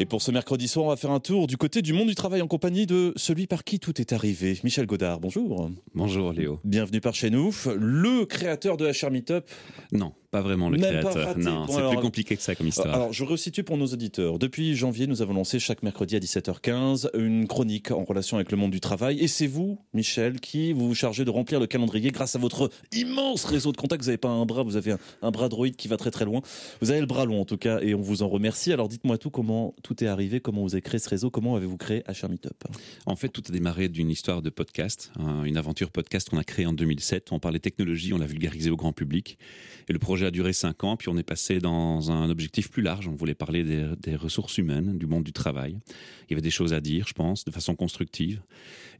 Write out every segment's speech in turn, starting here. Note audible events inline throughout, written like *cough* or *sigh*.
Et pour ce mercredi soir, on va faire un tour du côté du monde du travail en compagnie de celui par qui tout est arrivé. Michel Godard, bonjour. Bonjour Léo. Bienvenue par chez nous. Le créateur de HR Meetup. Non, pas vraiment le créateur. Non, c'est plus compliqué que ça comme histoire. Alors, je resitue pour nos auditeurs. Depuis janvier, nous avons lancé chaque mercredi à 17h15 une chronique en relation avec le monde du travail. Et c'est vous, Michel, qui vous, vous chargez de remplir le calendrier grâce à votre immense réseau de contacts. Vous n'avez pas un bras, vous avez un, bras droïde qui va très très loin. Vous avez le bras long en tout cas, et on vous en remercie. Alors, dites-moi tout, comment tout est arrivé, comment vous avez créé ce réseau, comment avez-vous créé HR Meetup? En fait, tout a démarré d'une histoire de podcast, une aventure podcast qu'on a créée en 2007. On parlait technologie, on l'a vulgarisé au grand public. Et le projet a duré cinq ans puis on est passé dans un objectif plus large. On voulait parler des, ressources humaines, du monde du travail. Il y avait des choses à dire, je pense, de façon constructive.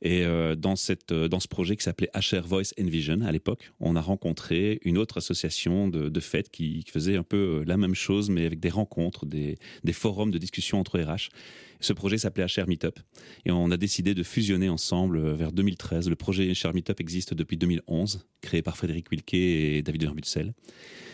Et euh, dans, cette, euh, dans ce projet qui s'appelait HR Voice Envision à l'époque, on a rencontré une autre association de, de fêtes qui, faisait un peu euh, la même chose, mais avec des rencontres, des, forums de discussion entre RH. Ce projet s'appelait HR Meetup. Et on a décidé de fusionner ensemble vers 2013. Le projet HR Meetup existe depuis 2011, créé par Frédéric Wilke et David Herbutzel.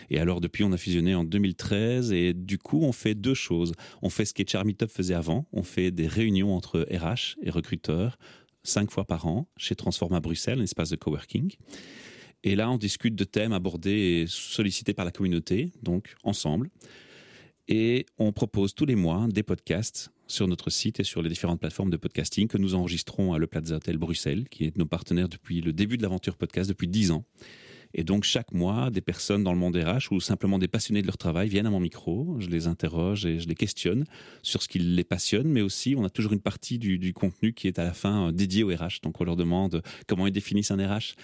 Et alors depuis, on a fusionné en 2013 et du coup, on fait deux choses. On fait ce qu'HR Meetup faisait avant. On fait des réunions entre RH et recruteurs cinq fois par an chez Transforma Bruxelles, un espace de coworking. Et là, on discute de thèmes abordés et sollicités par la communauté, donc ensemble. Et on propose tous les mois des podcasts sur notre site et sur les différentes plateformes de podcasting que nous enregistrons à Le Plaza Hotel Bruxelles, qui est nos partenaires depuis le début de l'aventure podcast, depuis dix ans. Et donc chaque mois, des personnes dans le monde RH ou simplement des passionnés de leur travail viennent à mon micro, je les interroge et je les questionne sur ce qui les passionne, mais aussi on a toujours une partie du, contenu qui est à la fin euh, dédiée au RH. Donc on leur demande comment ils définissent un RH,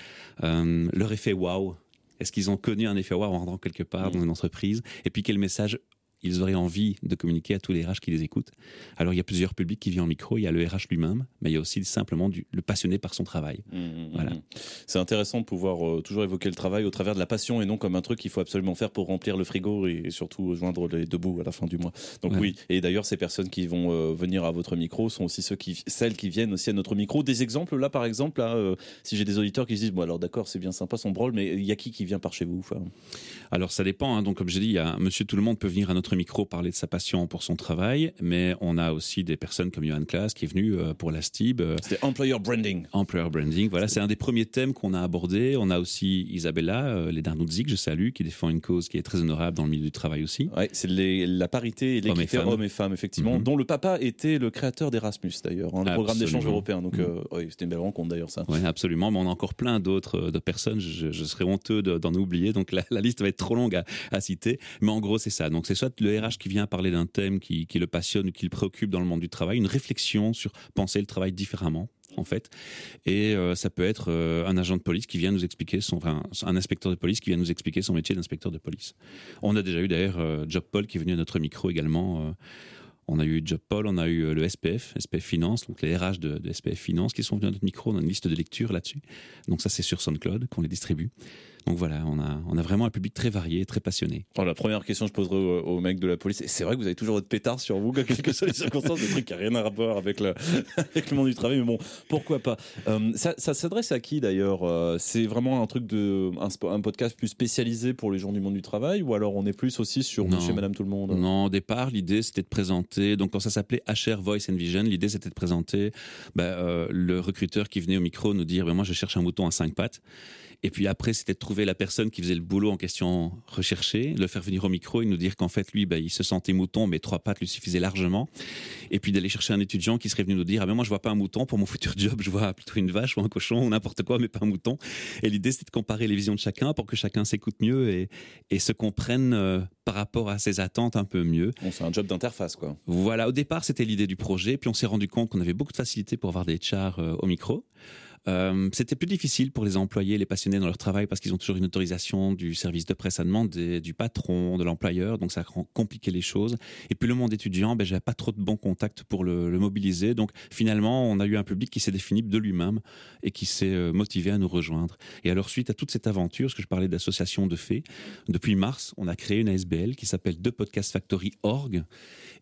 euh, leur effet wow. Est-ce qu'ils ont connu un effet wow en rentrant quelque part dans une entreprise? Et puis quel message ils auraient envie de communiquer à tous les RH qui les écoutent. Alors il y a plusieurs publics qui viennent en micro, il y a le RH lui-même, mais il y a aussi simplement du, le passionné par son travail. Mmh, mmh, voilà. Mmh. C'est intéressant de pouvoir euh, toujours évoquer le travail au travers de la passion et non comme un truc qu'il faut absolument faire pour remplir le frigo et, surtout joindre les deux bouts à la fin du mois. Donc oui, et d'ailleurs ces personnes qui vont euh, venir à votre micro sont aussi ceux qui, celles qui viennent aussi à notre micro. Des exemples là par exemple, là, euh, si j'ai des auditeurs qui se disent bon alors d'accord c'est bien sympa son brol, mais il y a qui qui vient par chez vous enfin... Alors ça dépend. Hein. Donc comme j'ai dit, il y a Monsieur Tout le Monde peut venir à notre micro parler de sa passion pour son travail, mais on a aussi des personnes comme Johan Klaas qui est venu euh, pour la STIB. Euh, c'est employer branding. Employer branding, voilà, c'est un des premiers thèmes qu'on a abordé. On a aussi Isabella euh, Ledardouzik, je salue, qui défend une cause qui est très honorable dans le milieu du travail aussi. Ouais, c'est la parité et l'équité hommes et femmes, effectivement, mhm. dont le papa était le créateur d'Erasmus d'ailleurs, hein, le programme d'échange européen. Donc mhm. c'était une belle rencontre d'ailleurs ça. Oui, absolument, mais on a encore plein d'autres de personnes, je, serais honteux d'en oublier, donc la, liste va être trop longue à, à citer, mais en gros c'est ça. Donc c'est soit le RH qui vient parler d'un thème qui, le passionne ou qui le préoccupe dans le monde du travail, une réflexion sur penser le travail différemment en fait. Et euh, ça peut être euh, un agent de police qui vient nous expliquer son, un inspecteur de police qui vient nous expliquer son métier d'inspecteur de police. On a déjà eu d'ailleurs euh, Job Paul qui est venu à notre micro également. On a eu Job Paul, on a eu le SPF, SPF Finance, donc les RH de, de, SPF Finance qui sont venus à notre micro. On a une liste de lecture là-dessus. Donc ça, c'est sur SoundCloud qu'on les distribue. Donc voilà, on a, on a vraiment un public très varié, très passionné. Alors, la première question que je poserai au, mec de la police, c'est vrai que vous avez toujours votre pétard sur vous, quelles que soient les circonstances, des trucs qui n'ont rien à rapport avec le, *laughs* avec le monde du travail, mais bon, pourquoi pas. Euh, ça, ça s'adresse à qui d'ailleurs euh, C'est vraiment un truc de un, un, podcast plus spécialisé pour les gens du monde du travail, ou alors on est plus aussi sur Monsieur, Madame, tout le monde? Non, au départ, l'idée c'était de présenter. Donc quand ça s'appelait HR Voice and Vision, l'idée c'était de présenter bah, euh, le recruteur qui venait au micro nous dire, bah, moi je cherche un mouton à cinq pattes. Et puis après, c'était de trouver la personne qui faisait le boulot en question recherché, le faire venir au micro et nous dire qu'en fait, lui, bah, il se sentait mouton, mais trois pattes lui suffisaient largement. Et puis d'aller chercher un étudiant qui serait venu nous dire, ah ben moi, je vois pas un mouton pour mon *laughs* futur job, je vois plutôt une vache ou un cochon ou n'importe quoi, mais pas un mouton. Et l'idée, c'était de comparer les visions de chacun pour que chacun s'écoute mieux et, et se comprenne euh, par rapport à ses attentes un peu mieux. Bon, c'est un job d'interface, quoi. Voilà, au départ, c'était l'idée du projet, puis on s'est rendu compte qu'on avait beaucoup de facilité pour avoir des chars euh, au micro. Euh, c'était plus difficile pour les employés, les passionnés dans leur travail parce qu'ils ont toujours une autorisation du service de presse à demander, du patron, de l'employeur, donc ça a compliqué les choses. Et puis le monde étudiant, ben j'avais pas trop de bons contacts pour le, mobiliser, donc finalement on a eu un public qui s'est défini de lui-même et qui s'est euh, motivé à nous rejoindre. Et alors suite à toute cette aventure, ce que je parlais d'association de faits, depuis mars, on a créé une ASBL qui s'appelle The Podcast Factory Org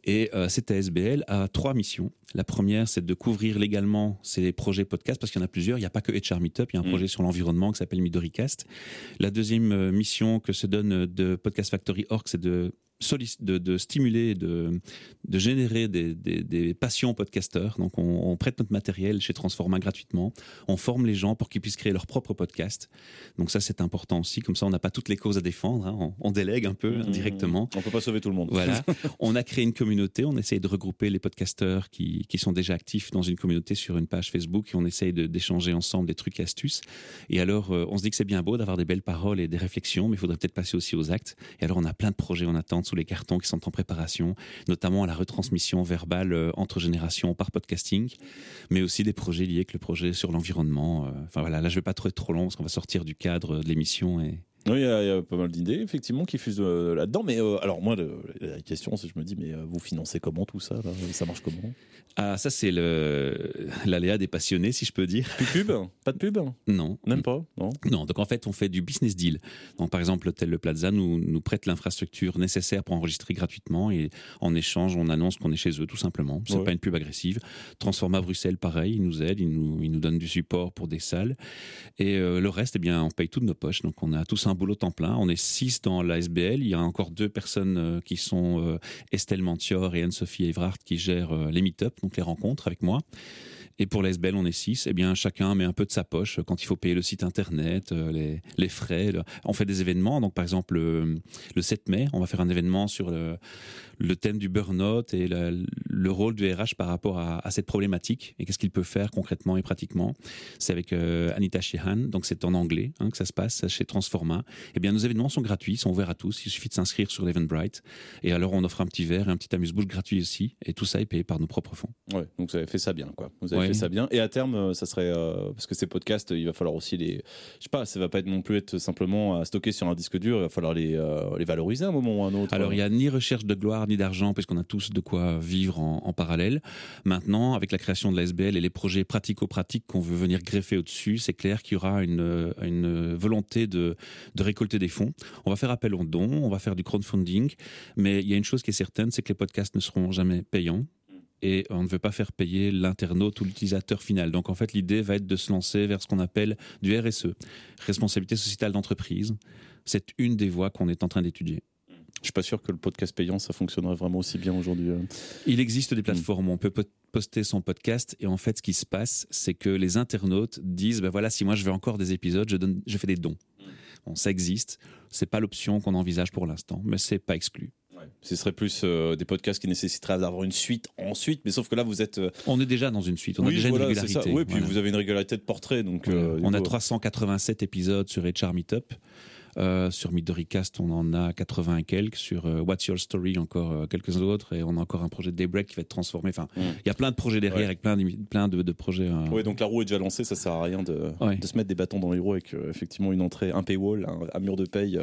et euh, cette ASBL a trois missions. La première, c'est de couvrir légalement ces projets podcast parce qu'il y en a plusieurs. Il n'y a pas que HR Meetup, il y a un mm. projet sur l'environnement qui s'appelle MidoriCast. La deuxième euh, mission que se donne de Podcast Factory Org, c'est de de, de, stimuler, de, de générer des, des, des passions podcasteurs. Donc, on, on, prête notre matériel chez Transforma gratuitement. On forme les gens pour qu'ils puissent créer leur propre podcast. Donc, ça, c'est important aussi. Comme ça, on n'a pas toutes les causes à défendre. Hein. On, on, délègue un peu mmh, indirectement. On peut pas sauver tout le monde. Voilà. *laughs* on a créé une communauté. On essaye de regrouper les podcasteurs qui, qui sont déjà actifs dans une communauté sur une page Facebook et on essaye d'échanger ensemble des trucs et astuces. Et alors, euh, on se dit que c'est bien beau d'avoir des belles paroles et des réflexions, mais il faudrait peut-être passer aussi aux actes. Et alors, on a plein de projets en attente sous les cartons qui sont en préparation, notamment à la retransmission verbale euh, entre générations par podcasting, mais aussi des projets liés avec le projet sur l'environnement. Euh. Enfin voilà, là je vais pas trop être trop long parce qu'on va sortir du cadre de l'émission et, oui, il y, a pas mal d'idées, effectivement, qui fusent euh, là-dedans. Mais alors, moi, la question, c'est je me dis, mais euh, vous financez comment tout ça Ça marche comment? Ah, ça, c'est l'aléa des passionnés, si je peux dire. Plus pub? Pas de pub? Non. Même pas? Non? Non, donc en fait, on fait du business deal. Donc, par exemple, l'hôtel Le Plaza nous, nous prête l'infrastructure nécessaire pour enregistrer gratuitement et en échange, on annonce qu'on est chez eux, tout simplement. C'est pas une pub agressive. Transforma Bruxelles, pareil, ils nous aident, ils nous, ils nous donnent du support pour des salles. Et le reste, eh bien, on paye tout de nos poches. Donc, on a tout un boulot temps plein. On est six dans la SBL. Il y a encore deux personnes euh, qui sont euh, Estelle Mantior et Anne-Sophie Evrard qui gèrent euh, les meet-up, donc les rencontres avec moi. Et pour la SBL, on est six. Eh bien, chacun met un peu de sa poche quand il faut payer le site internet, les, les frais. On fait des événements. Donc, par exemple, le, le 7 mai, on va faire un événement sur le, le thème du burn-out et le rôle du RH par rapport à, cette problématique et qu'est-ce qu'il peut faire concrètement et pratiquement. C'est avec euh, Anita Sheehan, donc c'est en anglais hein, que ça se passe chez Transforma. Eh bien, nos événements sont gratuits, sont ouverts à tous. Il suffit de s'inscrire sur l'Eventbrite et alors on offre un petit verre et un petit amuse-bouche gratuit aussi et tout ça est payé par nos propres fonds. Ouais, donc vous avez fait ça bien, quoi. Vous avez fait ça bien. Et à terme, euh, ça serait euh, parce que ces podcasts, il va falloir aussi les, je sais pas, ça va pas être non plus être simplement à stocker sur un disque dur. Il va falloir les, les valoriser à un moment ou à un autre. Alors il y a ni recherche de gloire d'argent, puisqu'on a tous de quoi vivre en, parallèle. Maintenant, avec la création de la SBL et les projets pratico-pratiques qu'on veut venir greffer au-dessus, c'est clair qu'il y aura une, une volonté de, de, récolter des fonds. On va faire appel aux dons, on va faire du crowdfunding, mais il y a une chose qui est certaine, c'est que les podcasts ne seront jamais payants et on ne veut pas faire payer l'internaute ou l'utilisateur final. Donc en fait, l'idée va être de se lancer vers ce qu'on appelle du RSE, responsabilité sociétale d'entreprise. C'est une des voies qu'on est en train d'étudier. Je suis pas sûr que le podcast payant, ça fonctionnerait vraiment aussi bien aujourd'hui. Euh. Il existe des plateformes où on peut poster son podcast et en fait, ce qui se passe, c'est que les internautes disent, ben voilà, si moi je veux encore des épisodes, je, donne, je fais des dons. Bon, ça existe. C'est pas l'option qu'on envisage pour l'instant, mais c'est pas exclu. Ce serait plus euh, des podcasts qui nécessiteraient d'avoir une suite ensuite, mais sauf que là vous êtes. Euh, on est déjà dans une suite, on a déjà une régularité. Oui, puis vous avez une régularité de portrait, donc. on a 387 épisodes sur HR Meetup. Euh, sur Midoricast, on en a 80 et quelques. Sur euh, What's Your Story, encore euh, quelques autres. Et on a encore un projet de Daybreak qui va être transformé. Enfin, mm. il y a plein de projets derrière avec plein de, plein de, projets. Oui, donc la roue est déjà lancée. Ça sert à rien de, de se mettre des bâtons dans les roues avec effectivement une entrée, un paywall, un, mur de paye.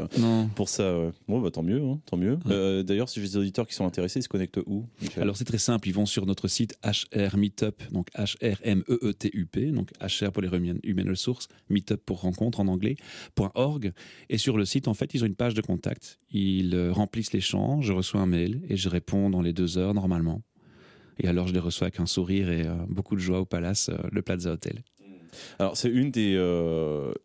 Pour ça, bon, bah, tant mieux. Hein, tant mieux. D'ailleurs, si j'ai des auditeurs qui sont intéressés, ils se connectent où Alors, c'est très simple. Ils vont sur notre site HR Meetup, donc H-R-M-E-E-T-U-P, donc HR pour les humaines ressources, Meetup pour rencontre en anglais, .org. Et sur le site, en fait, ils ont une page de contact. Ils euh, remplissent les champs, je reçois un mail et je réponds dans les deux heures normalement. Et alors, je les reçois avec un sourire et euh, beaucoup de joie au Palace, euh, le Plaza Hotel. Alors c'est une des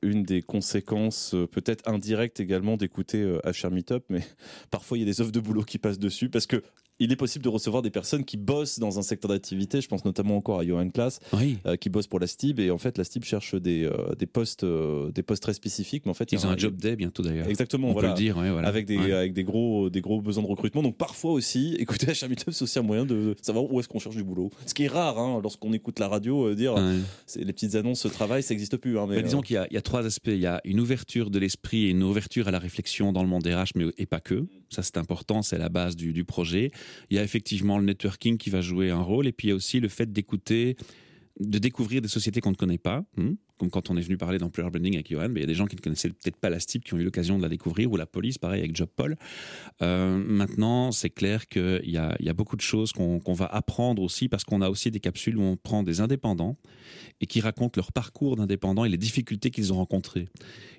une des conséquences peut-être indirectes également d'écouter HR Meetup, mais *laughs* parfois il y a des offres de boulot qui passent dessus parce que il est possible de recevoir des personnes qui bossent dans un secteur d'activité. Je pense notamment encore à Johan Class, euh, qui bosse pour la STIB. Et en fait, la STIB cherche des, euh, des, postes, euh, des postes très spécifiques. Mais en fait, ils ont un job day bientôt d'ailleurs. Exactement. On voilà, peut le dire. voilà. Avec, des, avec des, gros, des gros besoins de recrutement. Donc parfois aussi, *laughs* écouter Meetup, c'est aussi un moyen de savoir où est-ce qu'on cherche du boulot. Ce qui est rare hein, lorsqu'on écoute la radio, dire les petites annonces de travail, ça n'existe plus. Hein, mais, disons qu'il y, y, a trois aspects. Il y a une ouverture de l'esprit et une ouverture à la réflexion dans le monde des RH, mais et pas que. Ça, c'est important. C'est la base du, du projet. Il y a effectivement le networking qui va jouer un rôle, et puis il y a aussi le fait d'écouter, de découvrir des sociétés qu'on ne connaît pas. Hmm comme quand on est venu parler d'employer branding avec Johan, il y a des gens qui ne connaissaient peut-être pas la STIP qui ont eu l'occasion de la découvrir, ou la police, pareil avec Job Paul. Euh, maintenant, c'est clair qu'il y a, y a beaucoup de choses qu'on va apprendre aussi, parce qu'on a aussi des capsules où on prend des indépendants et qui racontent leur parcours d'indépendants et les difficultés qu'ils ont rencontrées.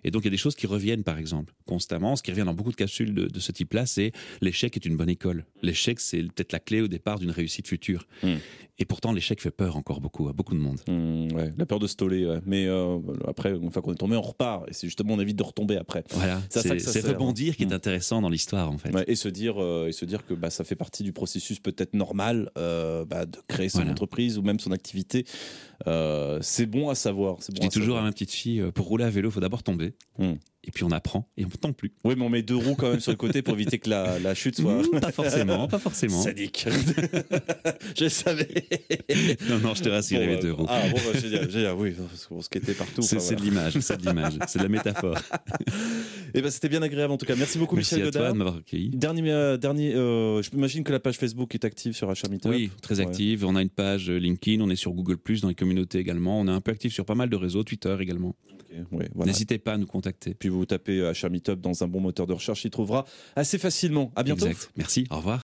Et donc, il y a des choses qui reviennent, par exemple, constamment. Ce qui revient dans beaucoup de capsules de, ce type-là, c'est l'échec est une bonne école. L'échec, c'est peut-être la clé au départ d'une réussite future. Hmm. Et pourtant, l'échec fait peur encore beaucoup à beaucoup de monde. Hmm, ouais, la peur de stoler. Mais euh, après, une fois qu'on est tombé, on repart. Et c'est justement, on évite de retomber après. Voilà, c'est rebondir qui est mm. intéressant dans l'histoire, en fait. et, se dire, euh, et se dire que bah, ça fait partie du processus peut-être normal bah, de créer son entreprise ou même son activité. c'est bon à savoir. Je dis toujours à ma petite fille, pour rouler à vélo, il faut d'abord tomber. Mm et puis on apprend et on ne tombe plus. Oui, mais on met deux roues quand même sur le côté pour éviter que la, la chute soit. *laughs* pas forcément, pas forcément. Sadique. *laughs* je savais. non, non, je te rassure, il y avait deux roues. Ah bon, bah, j'ai dit, oui, on skatait partout. C'est de l'image, c'est de l'image, c'est de la métaphore. et *laughs* eh ben, c'était bien agréable en tout cas. Merci beaucoup, Merci Michel à toi de m'avoir accueilli. Dernier, euh, dernier euh, je m'imagine que la page Facebook est active sur Achat Oui, très active. On a une page LinkedIn, on est sur Google dans les communautés également. On est un peu actif sur pas mal de réseaux, Twitter également. N'hésitez pas à nous contacter. Puis vous tapez Achat Meetup dans un bon moteur de recherche, il trouvera assez facilement. À bientôt. Merci. Au revoir.